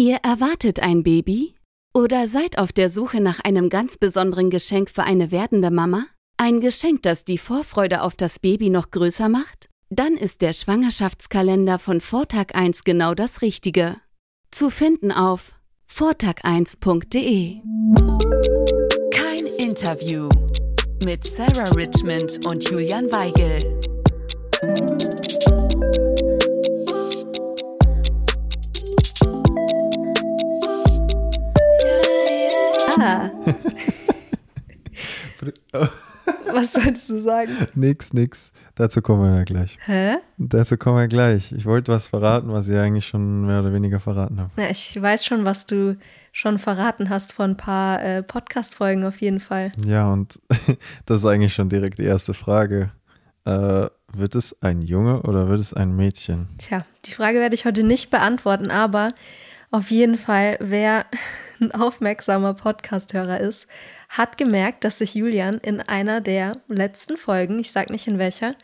Ihr erwartet ein Baby? Oder seid auf der Suche nach einem ganz besonderen Geschenk für eine werdende Mama? Ein Geschenk, das die Vorfreude auf das Baby noch größer macht? Dann ist der Schwangerschaftskalender von Vortag 1 genau das Richtige. Zu finden auf vortag1.de. Kein Interview mit Sarah Richmond und Julian Weigel. Was solltest du sagen? nix, nix. Dazu kommen wir ja gleich. Hä? Dazu kommen wir gleich. Ich wollte was verraten, was ich eigentlich schon mehr oder weniger verraten habe. Ja, ich weiß schon, was du schon verraten hast vor ein paar äh, Podcast-Folgen auf jeden Fall. Ja, und das ist eigentlich schon direkt die erste Frage. Äh, wird es ein Junge oder wird es ein Mädchen? Tja, die Frage werde ich heute nicht beantworten, aber auf jeden Fall, wer ein aufmerksamer Podcast-Hörer ist, hat gemerkt, dass sich Julian in einer der letzten Folgen, ich sag nicht in welcher,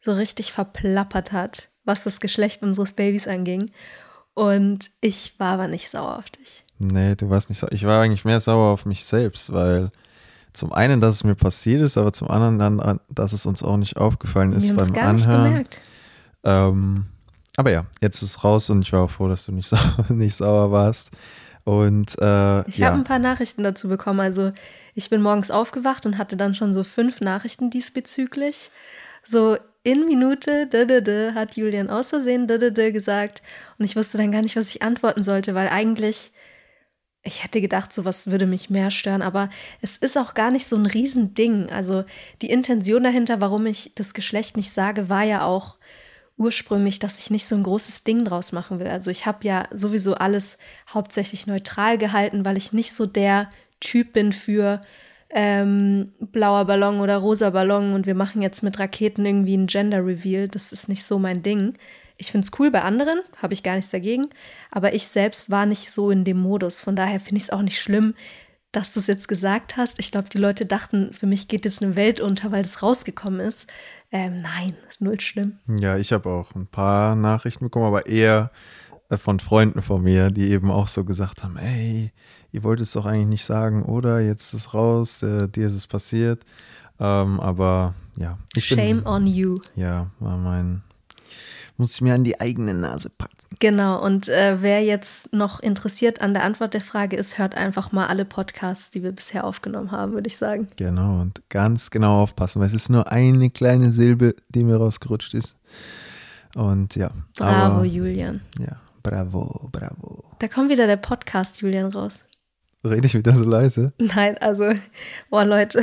so richtig verplappert hat, was das Geschlecht unseres Babys anging. Und ich war aber nicht sauer auf dich. Nee, du warst nicht sauer. Ich war eigentlich mehr sauer auf mich selbst, weil zum einen, dass es mir passiert ist, aber zum anderen dann, dass es uns auch nicht aufgefallen ist Wir beim gar nicht Anhören. gemerkt. Ähm, aber ja, jetzt ist es raus und ich war auch froh, dass du nicht sauer, nicht sauer warst. Und äh, Ich ja, habe ein paar Nachrichten dazu bekommen. Also ich bin morgens aufgewacht und hatte dann schon so fünf Nachrichten diesbezüglich. So in Minute d -d -d, hat Julian aus Versehen d -d -d gesagt und ich wusste dann gar nicht, was ich antworten sollte, weil eigentlich ich hätte gedacht, sowas würde mich mehr stören, aber es ist auch gar nicht so ein Riesending. Also die Intention dahinter, warum ich das Geschlecht nicht sage, war ja auch ursprünglich, dass ich nicht so ein großes Ding draus machen will. Also ich habe ja sowieso alles hauptsächlich neutral gehalten, weil ich nicht so der Typ bin für ähm, blauer Ballon oder rosa Ballon und wir machen jetzt mit Raketen irgendwie ein Gender Reveal. Das ist nicht so mein Ding. Ich finde es cool bei anderen, habe ich gar nichts dagegen, aber ich selbst war nicht so in dem Modus. Von daher finde ich es auch nicht schlimm, dass du es jetzt gesagt hast. Ich glaube, die Leute dachten, für mich geht jetzt eine Welt unter, weil das rausgekommen ist. Ähm, nein, ist null schlimm. ja, ich habe auch ein paar Nachrichten bekommen, aber eher äh, von Freunden von mir, die eben auch so gesagt haben, ey, ihr wollt es doch eigentlich nicht sagen, oder? Jetzt ist es raus, äh, dir ist es passiert. Ähm, aber ja, ich Shame bin, on you. ja, war mein, muss ich mir an die eigene Nase packen. Genau, und äh, wer jetzt noch interessiert an der Antwort der Frage ist, hört einfach mal alle Podcasts, die wir bisher aufgenommen haben, würde ich sagen. Genau, und ganz genau aufpassen, weil es ist nur eine kleine Silbe, die mir rausgerutscht ist. Und ja. Bravo, aber, Julian. Ja, bravo, bravo. Da kommt wieder der Podcast, Julian, raus. Rede ich wieder so leise? Nein, also, boah, Leute,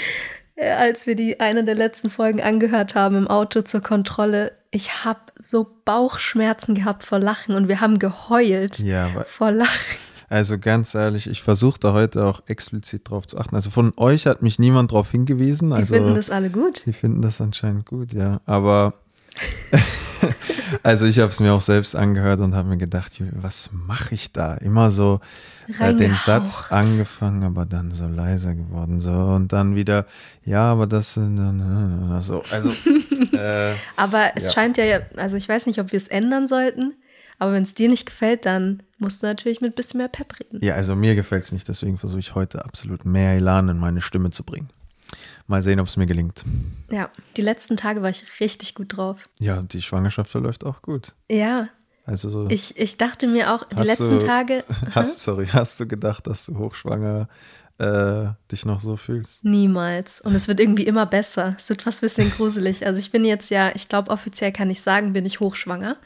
als wir die eine der letzten Folgen angehört haben im Auto zur Kontrolle, ich habe so Bauchschmerzen gehabt vor Lachen und wir haben geheult Ja, vor Lachen. also ganz ehrlich, ich versuche da heute auch explizit drauf zu achten. Also von euch hat mich niemand drauf hingewiesen. Die Also finden das alle gut. Die finden das anscheinend gut, ja. Aber also ich habe es mir auch selbst angehört und habe mir gedacht, was mache ich da? Immer so äh, den. Satz angefangen, aber dann so leiser geworden so und dann wieder, ja, aber das äh, so. Also äh, Aber es Ja. scheint ja, also ich weiß nicht, ob wir es ändern sollten, aber wenn es dir nicht gefällt, dann musst du natürlich mit ein bisschen mehr Pep reden. ja, also mir gefällt es nicht, deswegen versuche ich heute absolut mehr Elan in meine Stimme zu bringen. Mal sehen, ob es mir gelingt. Ja, die letzten Tage war ich richtig gut drauf. Ja, die Schwangerschaft verläuft auch gut. Ja, Also so. ich, ich dachte mir auch, die letzten du- Tage. Hast, sorry, hast du gedacht, dass du hochschwanger äh, dich noch so fühlst? Niemals. Und es wird irgendwie immer besser. Es wird fast ein bisschen gruselig. Also ich bin jetzt ja, ich glaube, offiziell kann ich sagen, bin ich hochschwanger.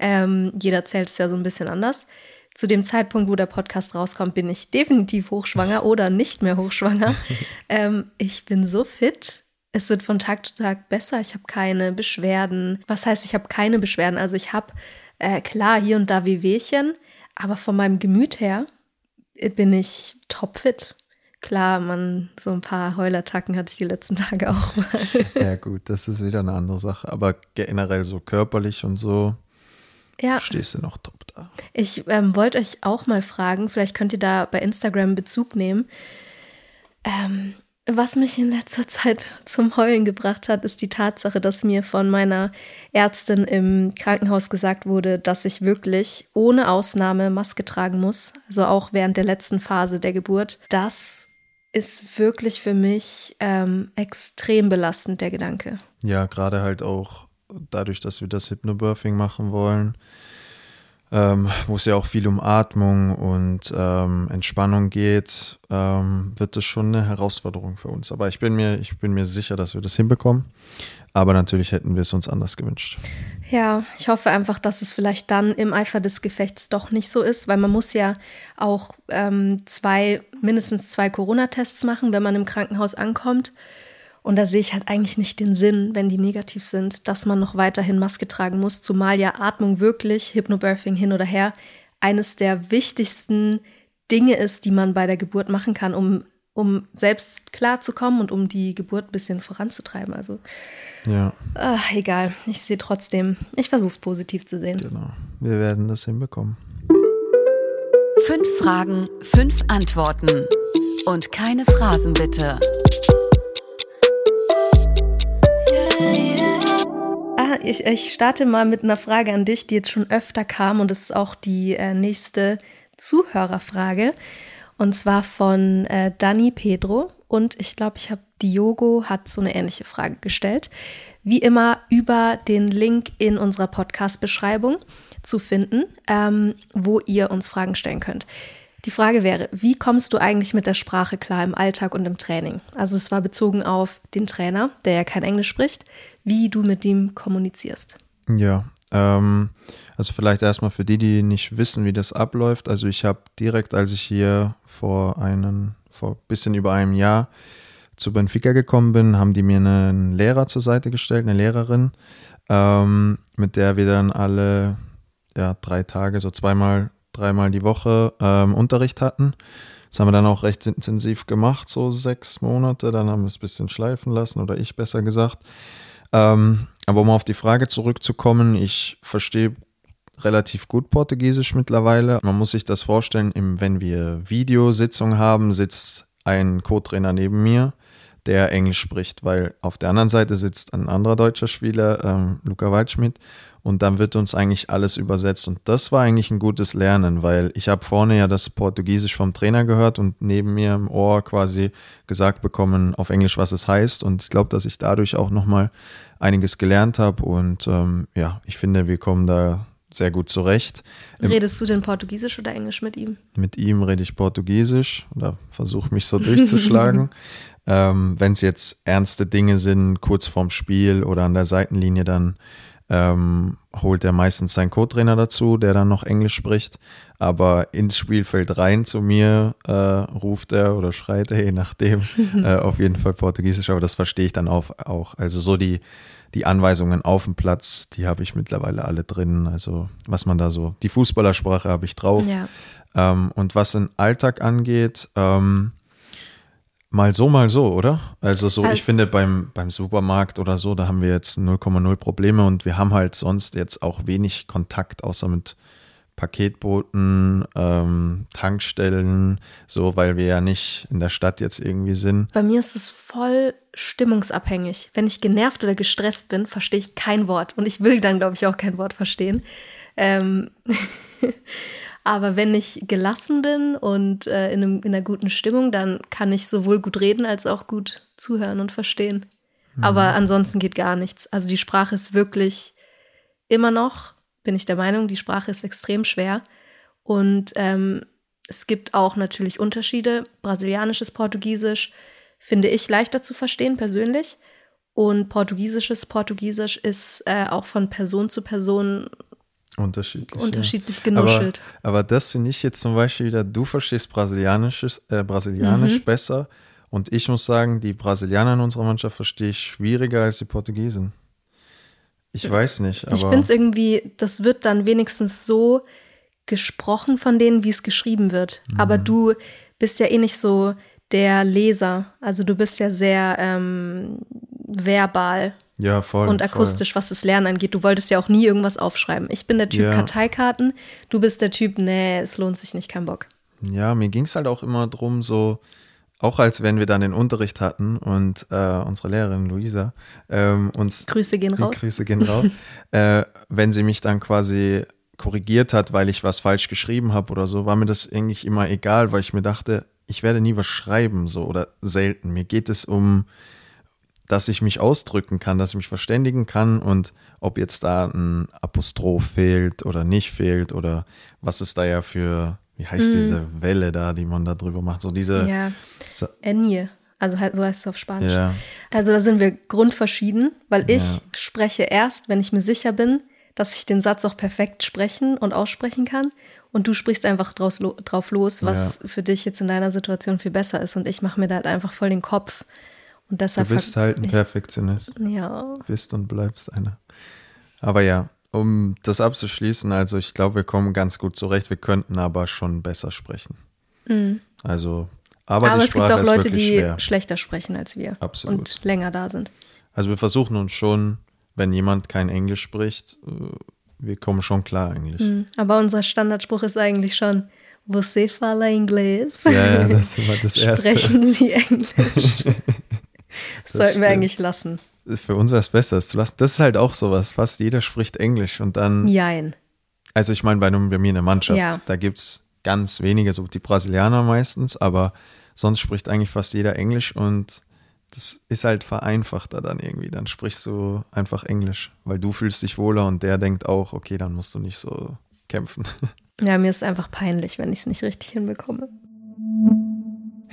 Ähm, jeder zählt es ja so ein bisschen anders. Zu dem Zeitpunkt, wo der Podcast rauskommt, bin ich definitiv hochschwanger oder nicht mehr hochschwanger. ähm, ich bin so fit. Es wird von Tag zu Tag besser. Ich habe keine Beschwerden. Was heißt, ich habe keine Beschwerden? Also ich habe äh, klar hier und da Wehwehchen, aber von meinem Gemüt her äh, bin ich topfit. Klar, man, so ein paar Heulattacken hatte ich die letzten Tage auch mal. Ja, gut, das ist wieder eine andere Sache. Aber generell so körperlich und so ja, stehst du noch top da. ich ähm, wollte euch auch mal fragen, vielleicht könnt ihr da bei Instagram Bezug nehmen. Ähm, Was mich in letzter Zeit zum Heulen gebracht hat, ist die Tatsache, dass mir von meiner Ärztin im Krankenhaus gesagt wurde, dass ich wirklich ohne Ausnahme Maske tragen muss, also auch während der letzten Phase der Geburt. Das ist wirklich für mich ähm, extrem belastend, der Gedanke. Ja, gerade halt auch dadurch, dass wir das Hypnobirthing machen wollen ähm, wo es ja auch viel um Atmung und ähm, Entspannung geht, ähm, wird das schon eine Herausforderung für uns. Aber ich bin mir, ich bin mir sicher, dass wir das hinbekommen. Aber natürlich hätten wir es uns anders gewünscht. Ja, ich hoffe einfach, dass es vielleicht dann im Eifer des Gefechts doch nicht so ist, weil man muss ja auch ähm, zwei, mindestens zwei Corona-Tests machen, wenn man im Krankenhaus ankommt. Und da sehe ich halt eigentlich nicht den Sinn, wenn die negativ sind, dass man noch weiterhin Maske tragen muss, zumal ja Atmung wirklich, Hypnobirthing hin oder her, eines der wichtigsten Dinge ist, die man bei der Geburt machen kann, um, um selbst klarzukommen und um die Geburt ein bisschen voranzutreiben. Also, ja. Ach, egal. Ich sehe trotzdem, ich versuche es positiv zu sehen. Genau. Wir werden das hinbekommen. Fünf Fragen, fünf Antworten. Und keine Phrasen bitte. Ich, ich starte mal mit einer Frage an dich, die jetzt schon öfter kam und das ist auch die äh, nächste Zuhörerfrage. Und zwar von äh, Dani Pedro. Und ich glaube, ich habe Diogo hat so eine ähnliche Frage gestellt. Wie immer über den Link in unserer Podcast-Beschreibung zu finden, ähm, wo ihr uns Fragen stellen könnt. Die Frage wäre, wie kommst du eigentlich mit der Sprache klar im Alltag und im Training? Also es war bezogen auf den Trainer, der ja kein Englisch spricht, wie du mit ihm kommunizierst. Ja, ähm, also vielleicht erstmal für die, die nicht wissen, wie das abläuft. Also ich habe direkt, als ich hier vor einem, vor bisschen über einem Jahr zu Benfica gekommen bin, haben die mir einen Lehrer zur Seite gestellt, eine Lehrerin, ähm, mit der wir dann alle ja, drei Tage, so zweimal dreimal die Woche ähm, Unterricht hatten. Das haben wir dann auch recht intensiv gemacht, so sechs Monate. Dann haben wir es ein bisschen schleifen lassen oder ich besser gesagt. Ähm, aber um auf die Frage zurückzukommen, ich verstehe relativ gut Portugiesisch mittlerweile. Man muss sich das vorstellen, wenn wir Videositzungen haben, sitzt ein Co-Trainer neben mir, der Englisch spricht, weil auf der anderen Seite sitzt ein anderer deutscher Spieler, ähm, Luca Waldschmidt, und dann wird uns eigentlich alles übersetzt. Und das war eigentlich ein gutes Lernen, weil ich habe vorne ja das Portugiesisch vom Trainer gehört und neben mir im Ohr quasi gesagt bekommen auf Englisch, was es heißt. Und ich glaube, dass ich dadurch auch nochmal einiges gelernt habe. Und ähm, ja, ich finde, wir kommen da sehr gut zurecht. Redest du denn Portugiesisch oder Englisch mit ihm? Mit ihm rede ich Portugiesisch oder versuche mich so durchzuschlagen. ähm, Wenn es jetzt ernste Dinge sind, kurz vorm Spiel oder an der Seitenlinie, dann ähm, holt er meistens seinen Co-Trainer dazu, der dann noch Englisch spricht. Aber ins Spielfeld rein zu mir äh, ruft er oder schreit er, je nachdem, äh, auf jeden Fall Portugiesisch, aber das verstehe ich dann auch. auch. Also so die, die Anweisungen auf dem Platz, die habe ich mittlerweile alle drin. Also was man da so, die Fußballersprache habe ich drauf. Ja. Ähm, und was den Alltag angeht, ähm, Mal so, mal so, oder? Also so, also, ich finde beim, beim Supermarkt oder so, da haben wir jetzt 0,0 Probleme und wir haben halt sonst jetzt auch wenig Kontakt, außer mit Paketbooten, ähm, Tankstellen, so, weil wir ja nicht in der Stadt jetzt irgendwie sind. Bei mir ist es voll stimmungsabhängig. Wenn ich genervt oder gestresst bin, verstehe ich kein Wort und ich will dann, glaube ich, auch kein Wort verstehen. Ähm Aber wenn ich gelassen bin und äh, in, einem, in, einer guten Stimmung, dann kann ich sowohl gut reden als auch gut zuhören und verstehen. Mhm. Aber ansonsten geht gar nichts. Also die Sprache ist wirklich immer noch, bin ich der Meinung, die Sprache ist extrem schwer. Und ähm, es gibt auch natürlich Unterschiede. Brasilianisches Portugiesisch finde ich leichter zu verstehen persönlich. Und portugiesisches Portugiesisch ist äh, auch von Person zu Person Unterschiedlich. Unterschiedlich ja. genuschelt. Aber, aber das finde ich jetzt zum Beispiel wieder, du verstehst Brasilianisches, äh, Brasilianisch mhm. besser. Und ich muss sagen, die Brasilianer in unserer Mannschaft verstehe ich schwieriger als die Portugiesen. Ich weiß nicht. ich finde es irgendwie, das wird dann wenigstens so gesprochen von denen, wie es geschrieben wird. Mhm. Aber du bist ja eh nicht so der Leser. Also du bist ja sehr ähm, verbal. Ja, voll. Und akustisch, voll. was das Lernen angeht. Du wolltest ja auch nie irgendwas aufschreiben. Ich bin der Typ ja. Karteikarten, du bist der Typ, nee, es lohnt sich nicht, kein Bock. Ja, mir ging es halt auch immer drum, so auch als wenn wir dann den Unterricht hatten und äh, unsere Lehrerin Luisa ähm, uns Grüße gehen raus. Grüße gehen raus. äh, wenn sie mich dann quasi korrigiert hat, weil ich was falsch geschrieben habe oder so, war mir das eigentlich immer egal, weil ich mir dachte, ich werde nie was schreiben, so oder selten. Mir geht es um, dass ich mich ausdrücken kann, dass ich mich verständigen kann und ob jetzt da ein Apostroph fehlt oder nicht fehlt oder was ist da ja für wie heißt mm. diese Welle da, die man da drüber macht? So diese. Ja. So. Enie. Also so heißt es auf Spanisch. Ja. Also da sind wir grundverschieden, weil ich ja. spreche erst, wenn ich mir sicher bin, dass ich den Satz auch perfekt sprechen und aussprechen kann. Und du sprichst einfach draus, drauf los, was ja. für dich jetzt in deiner Situation viel besser ist. Und ich mache mir da halt einfach voll den Kopf. Und deshalb du bist halt ein Perfektionist. Ja. Bist und bleibst einer. Aber ja, um das abzuschließen, also ich glaube, wir kommen ganz gut zurecht. Wir könnten aber schon besser sprechen. Mhm. Also, aber, aber es gibt auch Leute, die schwer. schlechter sprechen als wir Absolut. und länger da sind. Also wir versuchen uns schon, wenn jemand kein Englisch spricht, äh, wir kommen schon klar eigentlich. Mhm. Aber unser Standardspruch ist eigentlich schon, Você fala inglês? Ja, ja, das war das Erste. Sprechen Sie Englisch? das sollten wir eigentlich lassen für uns was Besseres zu lassen. Das ist halt auch sowas. Fast jeder spricht Englisch und dann. Jein. Also ich meine, bei, bei mir in der Mannschaft, ja. da gibt es ganz wenige, so die Brasilianer meistens, aber sonst spricht eigentlich fast jeder Englisch und das ist halt vereinfachter dann irgendwie. Dann sprichst du einfach Englisch, weil du fühlst dich wohler und der denkt auch, okay, dann musst du nicht so kämpfen. Ja, mir ist einfach peinlich, wenn ich es nicht richtig hinbekomme.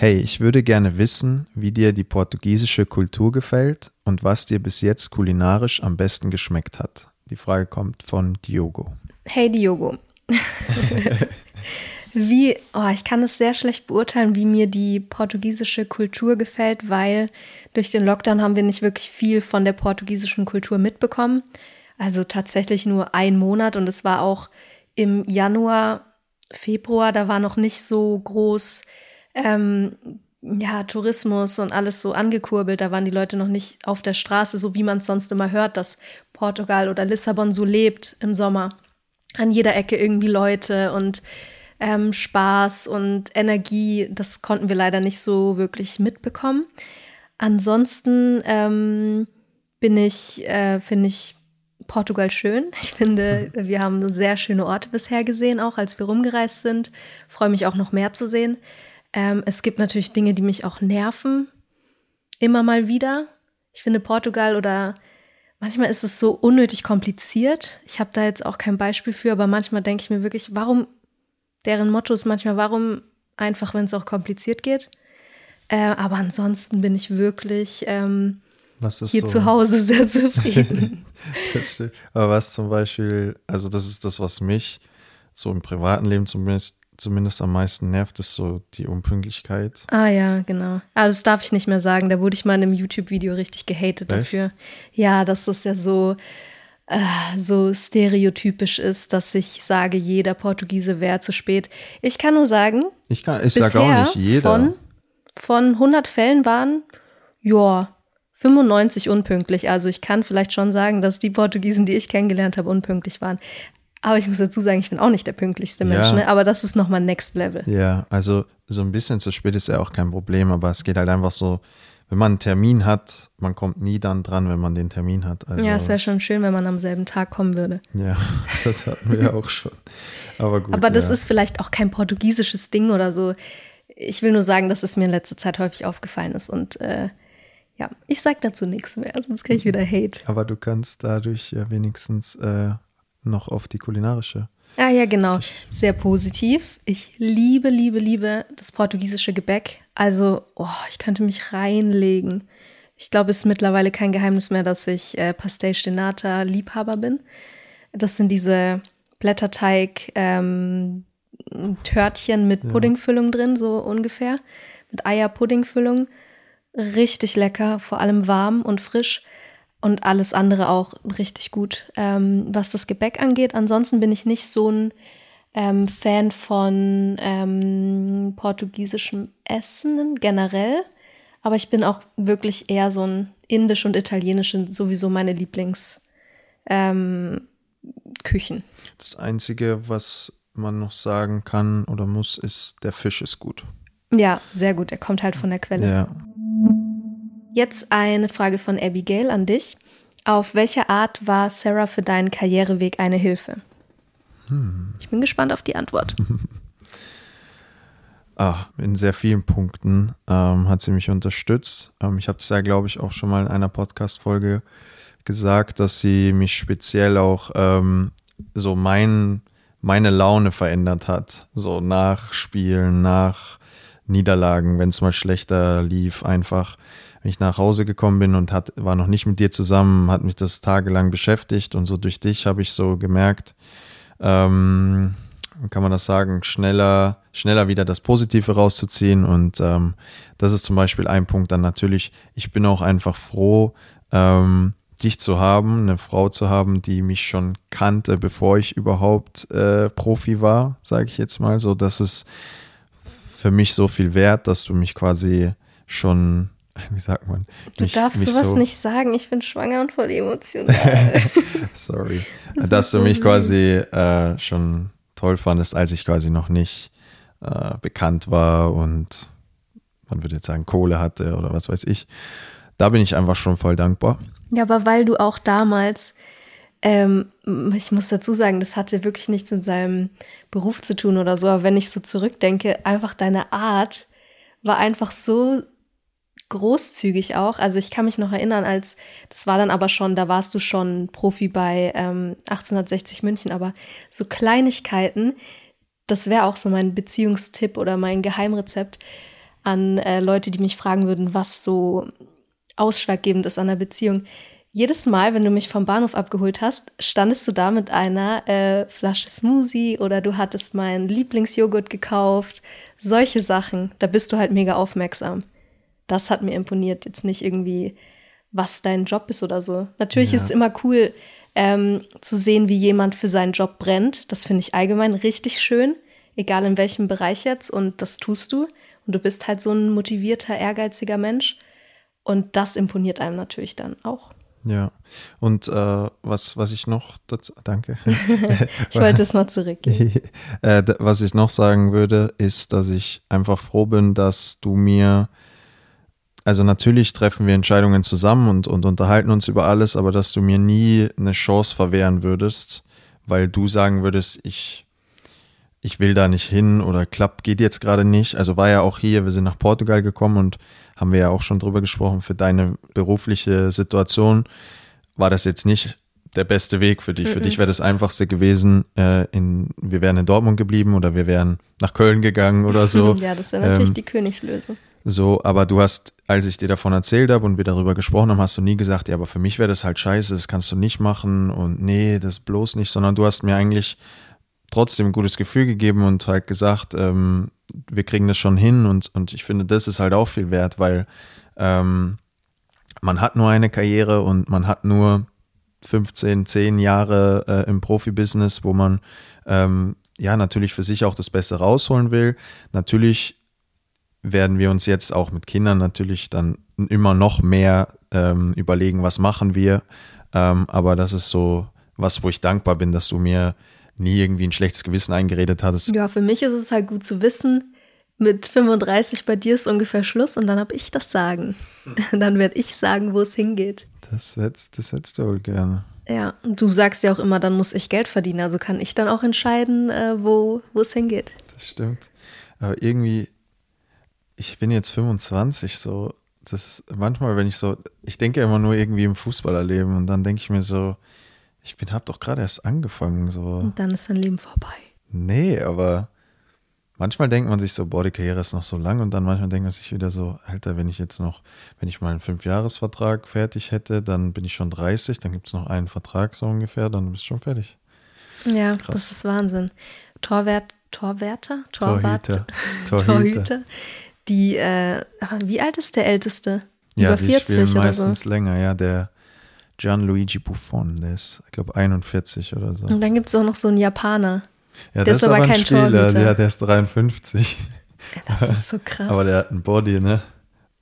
Hey, ich würde gerne wissen, wie dir die portugiesische Kultur gefällt und was dir bis jetzt kulinarisch am besten geschmeckt hat. Die Frage kommt von Diogo. Hey Diogo. wie, oh, ich kann es sehr schlecht beurteilen, wie mir die portugiesische Kultur gefällt, weil durch den Lockdown haben wir nicht wirklich viel von der portugiesischen Kultur mitbekommen. Also tatsächlich nur ein Monat und es war auch im Januar, Februar, da war noch nicht so groß ähm, ja, Tourismus und alles so angekurbelt. Da waren die Leute noch nicht auf der Straße, so wie man es sonst immer hört, dass Portugal oder Lissabon so lebt im Sommer. An jeder Ecke irgendwie Leute und ähm, Spaß und Energie. Das konnten wir leider nicht so wirklich mitbekommen. Ansonsten ähm, bin ich, äh, finde ich Portugal schön. Ich finde, wir haben sehr schöne Orte bisher gesehen, auch als wir rumgereist sind. Freue mich auch noch mehr zu sehen. Ähm, es gibt natürlich Dinge, die mich auch nerven. Immer mal wieder. Ich finde Portugal oder manchmal ist es so unnötig kompliziert. Ich habe da jetzt auch kein Beispiel für, aber manchmal denke ich mir wirklich, warum, deren Motto ist manchmal, warum einfach, wenn es auch kompliziert geht. Äh, aber ansonsten bin ich wirklich ähm, hier so? zu Hause sehr zufrieden. aber was zum Beispiel, also das ist das, was mich so im privaten Leben zumindest zumindest am meisten nervt, ist so die Unpünktlichkeit. Ah ja, genau. Aber ah, das darf ich nicht mehr sagen. Da wurde ich mal in einem YouTube-Video richtig gehatet Echt? dafür. Ja, dass das ja so, äh, so stereotypisch ist, dass ich sage, jeder Portugiese wäre zu spät. Ich kann nur sagen, ich, ich sage auch nicht jeder. Von, von 100 Fällen waren, ja, 95 unpünktlich. Also ich kann vielleicht schon sagen, dass die Portugiesen, die ich kennengelernt habe, unpünktlich waren. Aber ich muss dazu sagen, ich bin auch nicht der pünktlichste Mensch, ja. ne? aber das ist nochmal Next Level. Ja, also so ein bisschen zu spät ist ja auch kein Problem, aber es geht halt einfach so, wenn man einen Termin hat, man kommt nie dann dran, wenn man den Termin hat. Also ja, es wäre schon schön, wenn man am selben Tag kommen würde. Ja, das hatten wir ja auch schon. Aber gut. Aber das ja. ist vielleicht auch kein portugiesisches Ding oder so. Ich will nur sagen, dass es mir in letzter Zeit häufig aufgefallen ist und äh, ja, ich sag dazu nichts mehr, sonst kriege ich wieder Hate. Aber du kannst dadurch ja wenigstens äh, noch auf die kulinarische. Ah ja, genau. Sehr positiv. Ich liebe, liebe, liebe das portugiesische Gebäck. Also, oh, ich könnte mich reinlegen. Ich glaube, es ist mittlerweile kein Geheimnis mehr, dass ich äh, Pastel Stenata Liebhaber bin. Das sind diese Blätterteig ähm, Törtchen mit ja. Puddingfüllung drin, so ungefähr. Mit Eierpuddingfüllung. Richtig lecker, vor allem warm und frisch und alles andere auch richtig gut, ähm, was das Gebäck angeht. Ansonsten bin ich nicht so ein ähm, Fan von ähm, portugiesischem Essen generell, aber ich bin auch wirklich eher so ein indisch und italienisch sind sowieso meine Lieblingsküchen. Ähm, das Einzige, was man noch sagen kann oder muss, ist, der Fisch ist gut. Ja, sehr gut. Er kommt halt von der Quelle. Ja. Jetzt eine Frage von Abigail an dich. Auf welche Art war Sarah für deinen Karriereweg eine Hilfe? Ich bin gespannt auf die Antwort. Ah, in sehr vielen Punkten ähm, hat sie mich unterstützt. Ähm, ich habe es ja, glaube ich, auch schon mal in einer Podcast-Folge gesagt, dass sie mich speziell auch ähm, so mein, meine Laune verändert hat. So nach Spielen, nach Niederlagen, wenn es mal schlechter lief, einfach. Wenn ich nach Hause gekommen bin und hat, war noch nicht mit dir zusammen, hat mich das tagelang beschäftigt und so durch dich habe ich so gemerkt, ähm, kann man das sagen, schneller, schneller wieder das Positive rauszuziehen. Und ähm, das ist zum Beispiel ein Punkt dann natürlich, ich bin auch einfach froh, ähm, dich zu haben, eine Frau zu haben, die mich schon kannte, bevor ich überhaupt äh, Profi war, sage ich jetzt mal. So, das ist für mich so viel wert, dass du mich quasi schon, wie sagt man? Du mich, darfst mich sowas so, nicht sagen. Ich bin schwanger und voll emotional. Sorry. Das dass du mich lieb. quasi äh, schon toll fandest, als ich quasi noch nicht äh, bekannt war und man würde jetzt sagen Kohle hatte oder was weiß ich. Da bin ich einfach schon voll dankbar. ja, aber weil du auch damals, ähm, ich muss dazu sagen, das hatte wirklich nichts mit seinem Beruf zu tun oder so, aber wenn ich so zurückdenke, einfach deine Art war einfach so großzügig auch. Also ich kann mich noch erinnern, als das war dann aber schon, da warst du schon Profi bei ähm, 1860 München, aber so Kleinigkeiten, das wäre auch so mein Beziehungstipp oder mein Geheimrezept an äh, Leute, die mich fragen würden, was so ausschlaggebend ist an der Beziehung. Jedes Mal, wenn du mich vom Bahnhof abgeholt hast, standest du da mit einer äh, Flasche Smoothie oder du hattest meinen Lieblingsjoghurt gekauft. Solche Sachen, da bist du halt mega aufmerksam. Das hat mir imponiert. Jetzt nicht irgendwie, was dein Job ist oder so. Natürlich Ja. ist es immer cool ähm, zu sehen, wie jemand für seinen Job brennt. Das finde ich allgemein richtig schön, egal in welchem Bereich jetzt. Und das tust du. Und du bist halt so ein motivierter, ehrgeiziger Mensch. Und das imponiert einem natürlich dann auch. Ja. Und äh, was, was ich noch dazu, danke. Ich wollte es mal zurückgeben. äh, was ich noch sagen würde, ist, dass ich einfach froh bin, dass du mir, also natürlich treffen wir Entscheidungen zusammen und, und unterhalten uns über alles, aber dass du mir nie eine Chance verwehren würdest, weil du sagen würdest, ich, ich will da nicht hin oder klappt, geht jetzt gerade nicht. Also war ja auch hier, wir sind nach Portugal gekommen und haben wir ja auch schon drüber gesprochen, für deine berufliche Situation war das jetzt nicht der beste Weg für dich. Für dich wäre das einfachste gewesen, äh, in, wir wären in Dortmund geblieben oder wir wären nach Köln gegangen oder so. Ja, das ja natürlich Ähm, die Königslösung. So, aber du hast, als ich dir davon erzählt habe und wir darüber gesprochen haben, hast du nie gesagt, ja, aber für mich wäre das halt scheiße, das kannst du nicht machen und nee, das bloß nicht, sondern du hast mir eigentlich trotzdem ein gutes Gefühl gegeben und halt gesagt, ähm, wir kriegen das schon hin und, und ich finde, das ist halt auch viel wert, weil ähm, man hat nur eine Karriere und man hat nur 15, 10 Jahre äh, im Profibusiness, wo man ähm, ja natürlich für sich auch das Beste rausholen will. Natürlich werden wir uns jetzt auch mit Kindern natürlich dann immer noch mehr ähm, überlegen, was machen wir. Ähm, aber das ist so was, wo ich dankbar bin, dass du mir nie irgendwie ein schlechtes Gewissen eingeredet hattest. Ja, für mich ist es halt gut zu wissen, mit 35 bei dir ist ungefähr Schluss und dann habe ich das Sagen. Dann werde ich sagen, wo es hingeht. Das hättest, das hättest du wohl gerne. Ja, und du sagst ja auch immer, dann muss ich Geld verdienen. Also kann ich dann auch entscheiden, äh, wo, wo es hingeht. Das stimmt. Aber irgendwie, ich bin jetzt 25, so, das ist manchmal, wenn ich so, ich denke immer nur irgendwie im Fußballerleben und dann denke ich mir so, ich bin, hab doch gerade erst angefangen, so. Und dann ist dein Leben vorbei. Nee, aber manchmal denkt man sich so, boah, die Karriere ist noch so lang und dann manchmal denkt man sich wieder so, Alter, wenn ich jetzt noch, wenn ich mal einen Fünfjahresvertrag fertig hätte, dann bin ich schon 30, dann gibt es noch einen Vertrag so ungefähr, dann bist du schon fertig. Ja, Krass. das ist Wahnsinn. Torwart, Torwärter? Torwart, Torhüter. Torhüter. Die, äh, wie alt ist der Älteste? Ja, Über die 40 spielen oder so. meistens länger, ja, der Gianluigi Buffon, der ist, ich glaube, 41 oder so. Und dann gibt es auch noch so einen Japaner. Ja, der ist aber kein Spieler, Torhüter. ja, der ist 53. Das ist so krass. Aber der hat ein Body, ne?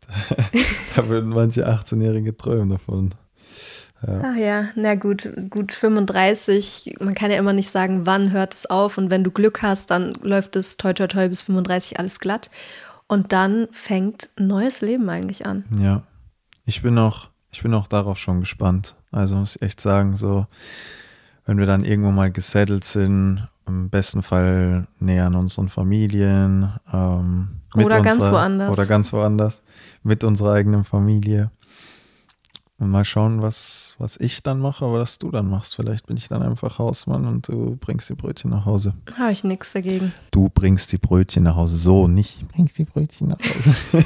da würden manche 18-Jährige träumen davon. Ach ja, na gut, gut 35. Man kann ja immer nicht sagen, wann hört es auf. Und wenn du Glück hast, dann läuft es toi toi toi bis 35 alles glatt. Und dann fängt ein neues Leben eigentlich an. Ja. Ich bin auch, ich bin auch darauf schon gespannt. Also muss ich echt sagen, so, wenn wir dann irgendwo mal gesettelt sind, im besten Fall näher an unseren Familien. Ähm, oder unserer, ganz woanders. Oder ganz woanders. Mit unserer eigenen Familie. Und mal schauen, was, was ich dann mache, aber was du dann machst. Vielleicht bin ich dann einfach Hausmann und du bringst die Brötchen nach Hause. Habe ich nichts dagegen. Du bringst die Brötchen nach Hause. So, nicht bringst die Brötchen nach Hause.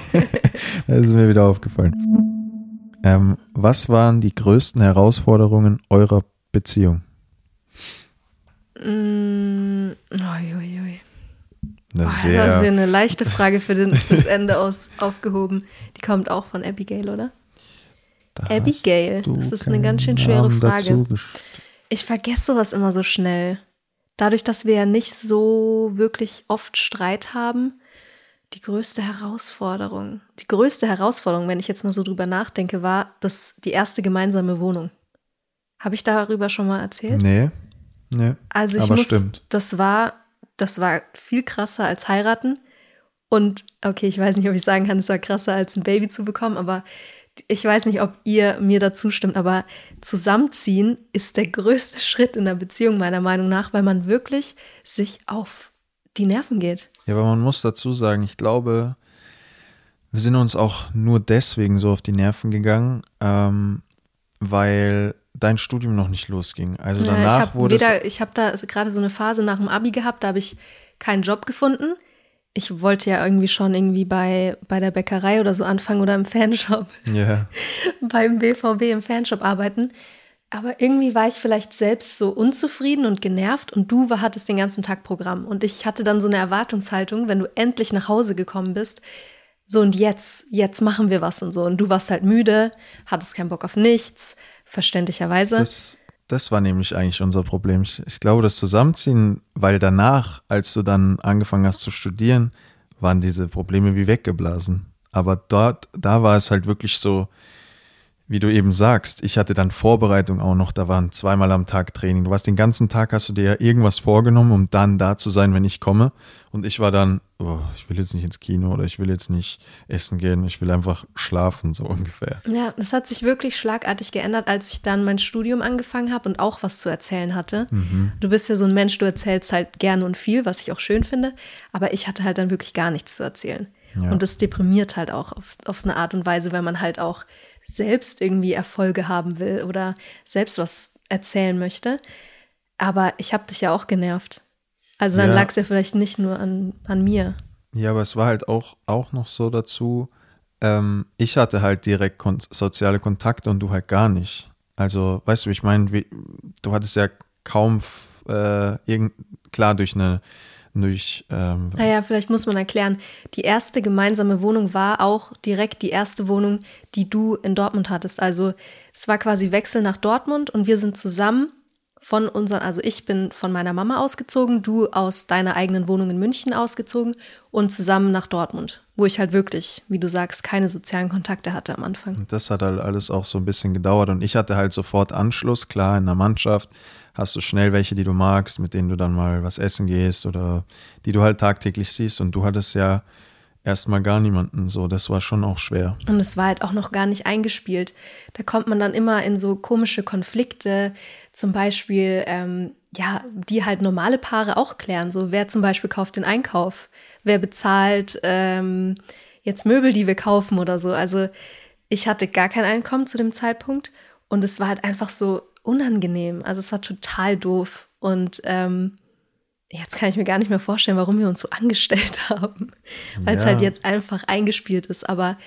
das ist mir wieder aufgefallen. Ähm, was waren die größten Herausforderungen eurer Beziehung? Mm, oi, oi, oi. Eine Oh, sehr, das ist ja eine leichte Frage für den, fürs Ende aus, aufgehoben. Die kommt auch von Abigail, oder? Da Abigail, das ist eine ganz schön schwere Namen Frage. Ich vergesse sowas immer so schnell. Dadurch, dass wir ja nicht so wirklich oft Streit haben, die größte Herausforderung, die größte Herausforderung, wenn ich jetzt mal so drüber nachdenke, war das die erste gemeinsame Wohnung. Habe ich darüber schon mal erzählt? Nee, nee. Also ich aber muss, stimmt. das war, das war viel krasser als heiraten. Und okay, ich weiß nicht, ob ich sagen kann, es war krasser als ein Baby zu bekommen, aber ich weiß nicht, ob ihr mir dazu stimmt, aber zusammenziehen ist der größte Schritt in der Beziehung meiner Meinung nach, weil man wirklich sich auf die Nerven geht. Ja, aber man muss dazu sagen, ich glaube, wir sind uns auch nur deswegen so auf die Nerven gegangen, ähm, weil dein Studium noch nicht losging. Also Ja, danach ich habe wurde es weder, ich habe da gerade so eine Phase nach dem Abi gehabt, da habe ich keinen Job gefunden. Ich wollte ja irgendwie schon irgendwie bei, bei der Bäckerei oder so anfangen oder im Fanshop. ja, beim BVB im Fanshop arbeiten. Aber irgendwie war ich vielleicht selbst so unzufrieden und genervt und du hattest den ganzen Tag Programm. Und ich hatte dann so eine Erwartungshaltung, wenn du endlich nach Hause gekommen bist, so und jetzt, jetzt machen wir was und so. Und du warst halt müde, hattest keinen Bock auf nichts, verständlicherweise. das, das war nämlich eigentlich unser Problem. Ich, ich glaube, das Zusammenziehen, weil danach, als du dann angefangen hast zu studieren, waren diese Probleme wie weggeblasen. Aber dort, da war es halt wirklich so, wie du eben sagst, ich hatte dann Vorbereitung auch noch, da waren zweimal am Tag Training. Du warst den ganzen Tag, hast du dir ja irgendwas vorgenommen, um dann da zu sein, wenn ich komme. Und ich war dann, oh, ich will jetzt nicht ins Kino oder ich will jetzt nicht essen gehen, ich will einfach schlafen, so ungefähr. Ja, das hat sich wirklich schlagartig geändert, als ich dann mein Studium angefangen habe und auch was zu erzählen hatte. Du bist ja so ein Mensch, du erzählst halt gerne und viel, was ich auch schön finde, aber ich hatte halt dann wirklich gar nichts zu erzählen. Ja. Und das deprimiert halt auch auf, auf eine Art und Weise, wenn man halt auch selbst irgendwie Erfolge haben will oder selbst was erzählen möchte. Aber ich habe dich ja auch genervt. Also dann Ja. lag es ja vielleicht nicht nur an, an mir. Ja, aber es war halt auch, auch noch so dazu, ähm, ich hatte halt direkt kon soziale Kontakte und du halt gar nicht. Also, weißt du, ich meine, du hattest ja kaum, äh, irgend, klar, durch eine, durch, ähm, Naja, vielleicht muss man erklären, die erste gemeinsame Wohnung war auch direkt die erste Wohnung, die du in Dortmund hattest. Also es war quasi Wechsel nach Dortmund und wir sind zusammen von unseren, also ich bin von meiner Mama ausgezogen, du aus deiner eigenen Wohnung in München ausgezogen und zusammen nach Dortmund, wo ich halt wirklich, wie du sagst, keine sozialen Kontakte hatte am Anfang. Und das hat halt alles auch so ein bisschen gedauert. Und ich hatte halt sofort Anschluss, klar, in der Mannschaft hast du schnell welche, die du magst, mit denen du dann mal was essen gehst oder die du halt tagtäglich siehst. Und du hattest ja erstmal gar niemanden so. Das war schon auch schwer. Und es war halt auch noch gar nicht eingespielt. Da kommt man dann immer in so komische Konflikte, zum Beispiel, ähm, ja, die halt normale Paare auch klären. So, wer zum Beispiel kauft den Einkauf? Wer bezahlt ähm, jetzt Möbel, die wir kaufen oder so? Also, ich hatte gar kein Einkommen zu dem Zeitpunkt und es war halt einfach so unangenehm. Also, es war total doof. Und ähm, jetzt kann ich mir gar nicht mehr vorstellen, warum wir uns so angestellt haben. Weil es Ja. halt jetzt einfach eingespielt ist. Aber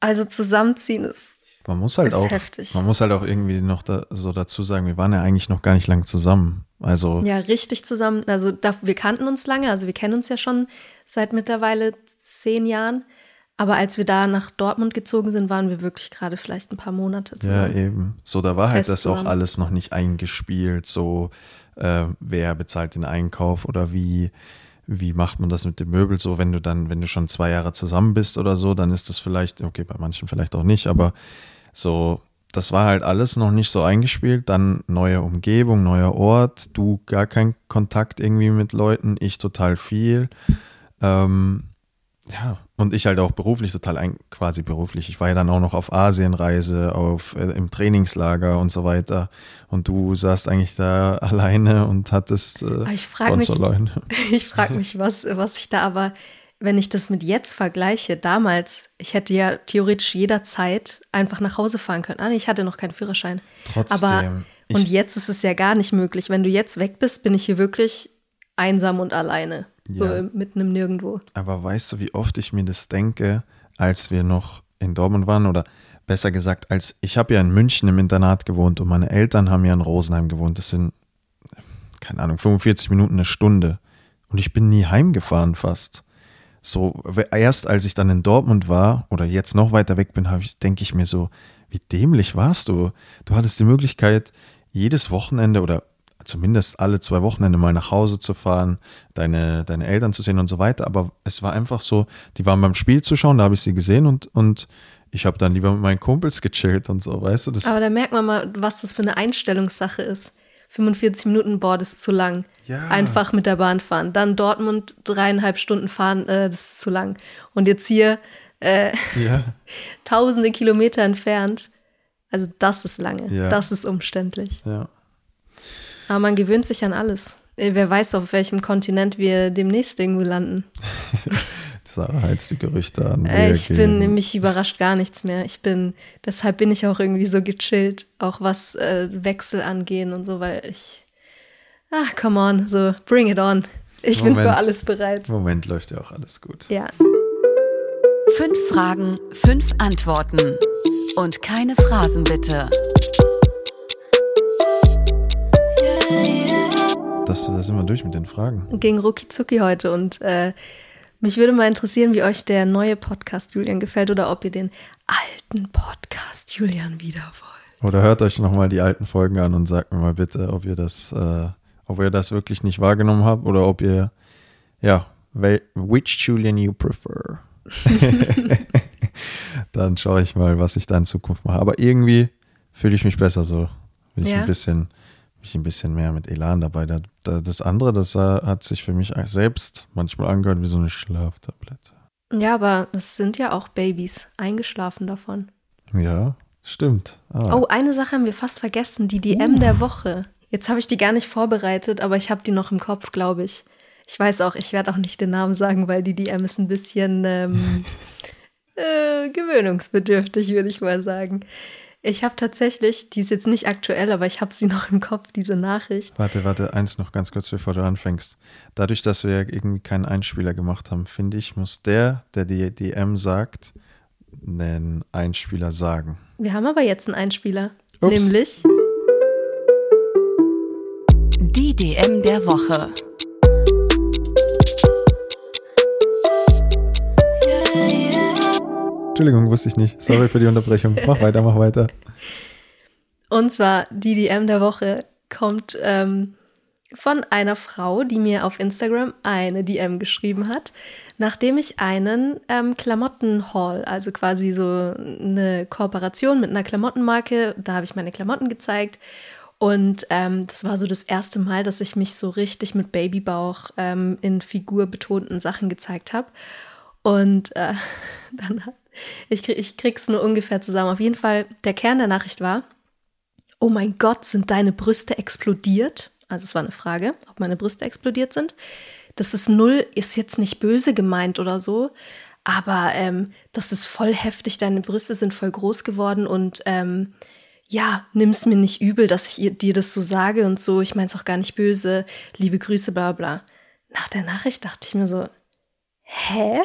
also zusammenziehen ist. Man muss halt auch, heftig. man muss halt auch irgendwie noch da, so dazu sagen, wir waren ja eigentlich noch gar nicht lang zusammen. Also Ja, richtig zusammen. Also da, wir kannten uns lange, also wir kennen uns ja schon seit mittlerweile zehn Jahren. Aber als wir da nach Dortmund gezogen sind, waren wir wirklich gerade vielleicht ein paar Monate ja, zusammen. eben. So, da war halt das auch alles noch nicht eingespielt. So, äh, wer bezahlt den Einkauf oder wie, wie macht man das mit dem Möbel? So, wenn du dann, wenn du schon zwei Jahre zusammen bist oder so, dann ist das vielleicht, okay, bei manchen vielleicht auch nicht, aber so, das war halt alles noch nicht so eingespielt. Dann neue Umgebung, neuer Ort, du gar keinen Kontakt irgendwie mit Leuten, ich total viel. Ähm, ja, und ich halt auch beruflich total ein, quasi beruflich. Ich war ja dann auch noch auf Asienreise, auf äh, im Trainingslager und so weiter. Und du saßt eigentlich da alleine und hattest äh, ich frage mich, alleine. Ich frage mich, was, was ich da aber, wenn ich das mit jetzt vergleiche, damals, ich hätte ja theoretisch jederzeit einfach nach Hause fahren können. Ah, ich hatte noch keinen Führerschein. Trotzdem. Aber, und jetzt ist es ja gar nicht möglich. Wenn du jetzt weg bist, bin ich hier wirklich einsam und alleine. So ja. mitten im Nirgendwo. Aber weißt du, wie oft ich mir das denke, als wir noch in Dortmund waren oder besser gesagt, als ich habe ja in München im Internat gewohnt und meine Eltern haben ja in Rosenheim gewohnt. Das sind, keine Ahnung, 45 Minuten, eine Stunde. Und ich bin nie heimgefahren fast. So, erst als ich dann in Dortmund war oder jetzt noch weiter weg bin, ich, denke ich mir so, wie dämlich warst du? Du hattest die Möglichkeit, jedes Wochenende oder zumindest alle zwei Wochenende mal nach Hause zu fahren, deine, deine Eltern zu sehen und so weiter. Aber es war einfach so, die waren beim Spiel zu schauen, da habe ich sie gesehen und, und ich habe dann lieber mit meinen Kumpels gechillt und so, weißt du? Das Aber da merkt man mal, was das für eine Einstellungssache ist. 45 Minuten Board ist zu lang. Ja. Einfach mit der Bahn fahren. Dann Dortmund dreieinhalb Stunden fahren, äh, das ist zu lang. Und jetzt hier äh, ja. tausende Kilometer entfernt. Also das ist lange. Ja. Das ist umständlich. Ja. Aber man gewöhnt sich an alles. Äh, wer weiß, auf welchem Kontinent wir demnächst irgendwo landen. Sarah heizt die Gerüchte an. Äh, ich bin, nämlich überrascht gar nichts mehr. Ich bin, deshalb bin ich auch irgendwie so gechillt, auch was äh, Wechsel angehen und so, weil ich, ach, come on, so, bring it on. Ich Moment, bin für alles bereit. Im Moment läuft ja auch alles gut. Ja. Fünf Fragen, fünf Antworten. Und keine Phrasen bitte. Das, das sind wir durch mit den Fragen. Ging rucki zucki heute und äh, mich würde mal interessieren, wie euch der neue Podcast Julian gefällt oder ob ihr den alten Podcast Julian wieder wollt. Oder hört euch nochmal die alten Folgen an und sagt mir mal bitte, ob ihr das, äh, ob ihr das wirklich nicht wahrgenommen habt oder ob ihr, ja, which Julian you prefer. Dann schaue ich mal, was ich da in Zukunft mache. Aber irgendwie fühle ich mich besser so. Bin ich ja. ein bisschen ich ein bisschen mehr mit Elan dabei. Das andere, das hat sich für mich selbst manchmal angehört wie so eine Schlaftablette. Ja, aber es sind ja auch Babys eingeschlafen davon. Ja, stimmt. Ah. Oh, eine Sache haben wir fast vergessen, die DM uh. der Woche. Jetzt habe ich die gar nicht vorbereitet, aber ich habe die noch im Kopf, glaube ich. Ich weiß auch, ich werde auch nicht den Namen sagen, weil die DM ist ein bisschen ähm, äh, gewöhnungsbedürftig, würde ich mal sagen. Ich habe tatsächlich, die ist jetzt nicht aktuell, aber ich habe sie noch im Kopf, diese Nachricht. Warte, warte, eins noch ganz kurz, bevor du anfängst. Dadurch, dass wir ja irgendwie keinen Einspieler gemacht haben, finde ich, muss der, der die DM sagt, einen Einspieler sagen. Wir haben aber jetzt einen Einspieler. Ups. Nämlich. Die DM der Woche. Entschuldigung, wusste ich nicht. Sorry für die Unterbrechung. Mach weiter, mach weiter. Und zwar die DM der Woche kommt ähm, von einer Frau, die mir auf Instagram eine DM geschrieben hat, nachdem ich einen ähm, Klamottenhaul, also quasi so eine Kooperation mit einer Klamottenmarke, da habe ich meine Klamotten gezeigt. Und ähm, das war so das erste Mal, dass ich mich so richtig mit Babybauch ähm, in figurbetonten Sachen gezeigt habe. Und äh, dann hat ich, ich krieg's nur ungefähr zusammen. Auf jeden Fall, der Kern der Nachricht war: Oh mein Gott, sind deine Brüste explodiert? Also, es war eine Frage, ob meine Brüste explodiert sind. Das ist null, ist jetzt nicht böse gemeint oder so, aber ähm, das ist voll heftig. Deine Brüste sind voll groß geworden und ähm, ja, nimm's mir nicht übel, dass ich dir das so sage und so. Ich meine es auch gar nicht böse. Liebe Grüße, bla bla. Nach der Nachricht dachte ich mir so, hä?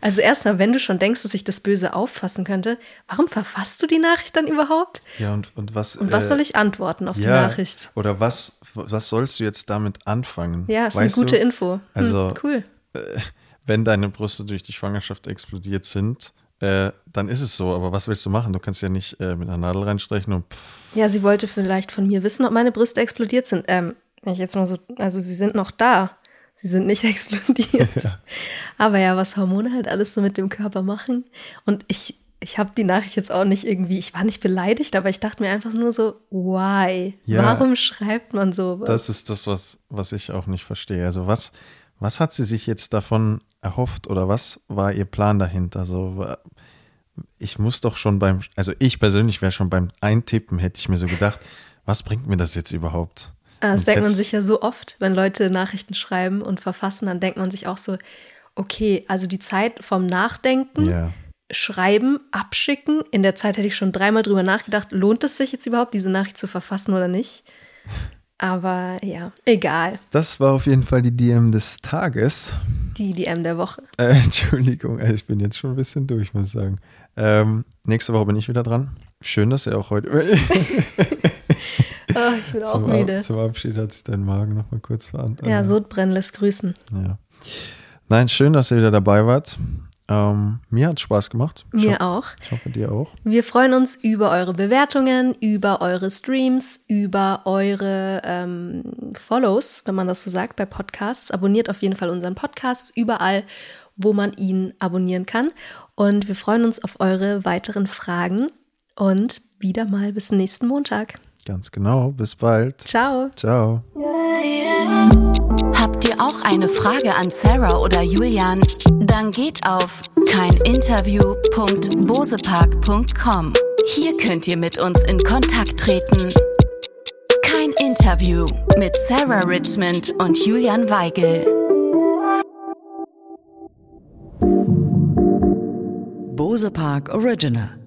Also erstmal, wenn du schon denkst, dass ich das Böse auffassen könnte, warum verfasst du die Nachricht dann überhaupt? Ja, und, und was. Und was äh, soll ich antworten auf ja, die Nachricht? Oder was, was sollst du jetzt damit anfangen? Ja, ist weißt eine gute du? Info. Hm, also, cool. Äh, wenn deine Brüste durch die Schwangerschaft explodiert sind, äh, dann ist es so. Aber was willst du machen? Du kannst ja nicht äh, mit einer Nadel reinstreichen und pff. Ja, sie wollte vielleicht von mir wissen, ob meine Brüste explodiert sind. Ähm, wenn ich jetzt mal so, also sie sind noch da. Sie sind nicht explodiert. Ja. Aber ja, was Hormone halt alles so mit dem Körper machen. Und ich, ich habe die Nachricht jetzt auch nicht irgendwie, ich war nicht beleidigt, aber ich dachte mir einfach nur so, why? Ja, Warum schreibt man sowas? Das ist das, was, was ich auch nicht verstehe. Also was, was hat sie sich jetzt davon erhofft oder was war Ihr Plan dahinter? So, ich muss doch schon beim, also ich persönlich wäre schon beim Eintippen, hätte ich mir so gedacht, was bringt mir das jetzt überhaupt? Ah, das Und denkt man jetzt- sich ja so oft, wenn Leute Nachrichten schreiben und verfassen, dann denkt man sich auch so, okay, also die Zeit vom Nachdenken, Ja, Schreiben, Abschicken, in der Zeit hätte ich schon dreimal drüber nachgedacht, lohnt es sich jetzt überhaupt, diese Nachricht zu verfassen oder nicht? Aber ja, egal. das war auf jeden Fall die DM des Tages. Die DM der Woche. Äh, Entschuldigung, ey, ich bin jetzt schon ein bisschen durch, muss ich sagen. Ähm, nächste Woche bin ich wieder dran. Schön, dass ihr auch heute. Oh, ich bin auch zum, müde. Ab, zum Abschied hat sich dein Magen noch mal kurz verantwortet. Ja, Sodbrennen lässt grüßen. Ja. Nein, schön, dass ihr wieder dabei wart. Ähm, mir hat Spaß gemacht. Ich, Mir auch. ich hoffe, dir auch. Wir freuen uns über eure Bewertungen, über eure Streams, über eure ähm, Follows, wenn man das so sagt, bei Podcasts. Abonniert auf jeden Fall unseren Podcast überall, wo man ihn abonnieren kann. Und wir freuen uns auf eure weiteren Fragen und wieder mal bis nächsten Montag. Ganz genau. Bis bald. Ciao. Ciao. Habt ihr auch eine Frage an Sarah oder Julian? Dann geht auf keininterview.bosepark.com. Hier könnt ihr mit uns in Kontakt treten. Kein Interview mit Sarah Richmond und Julian Weigel. Bose Park Original.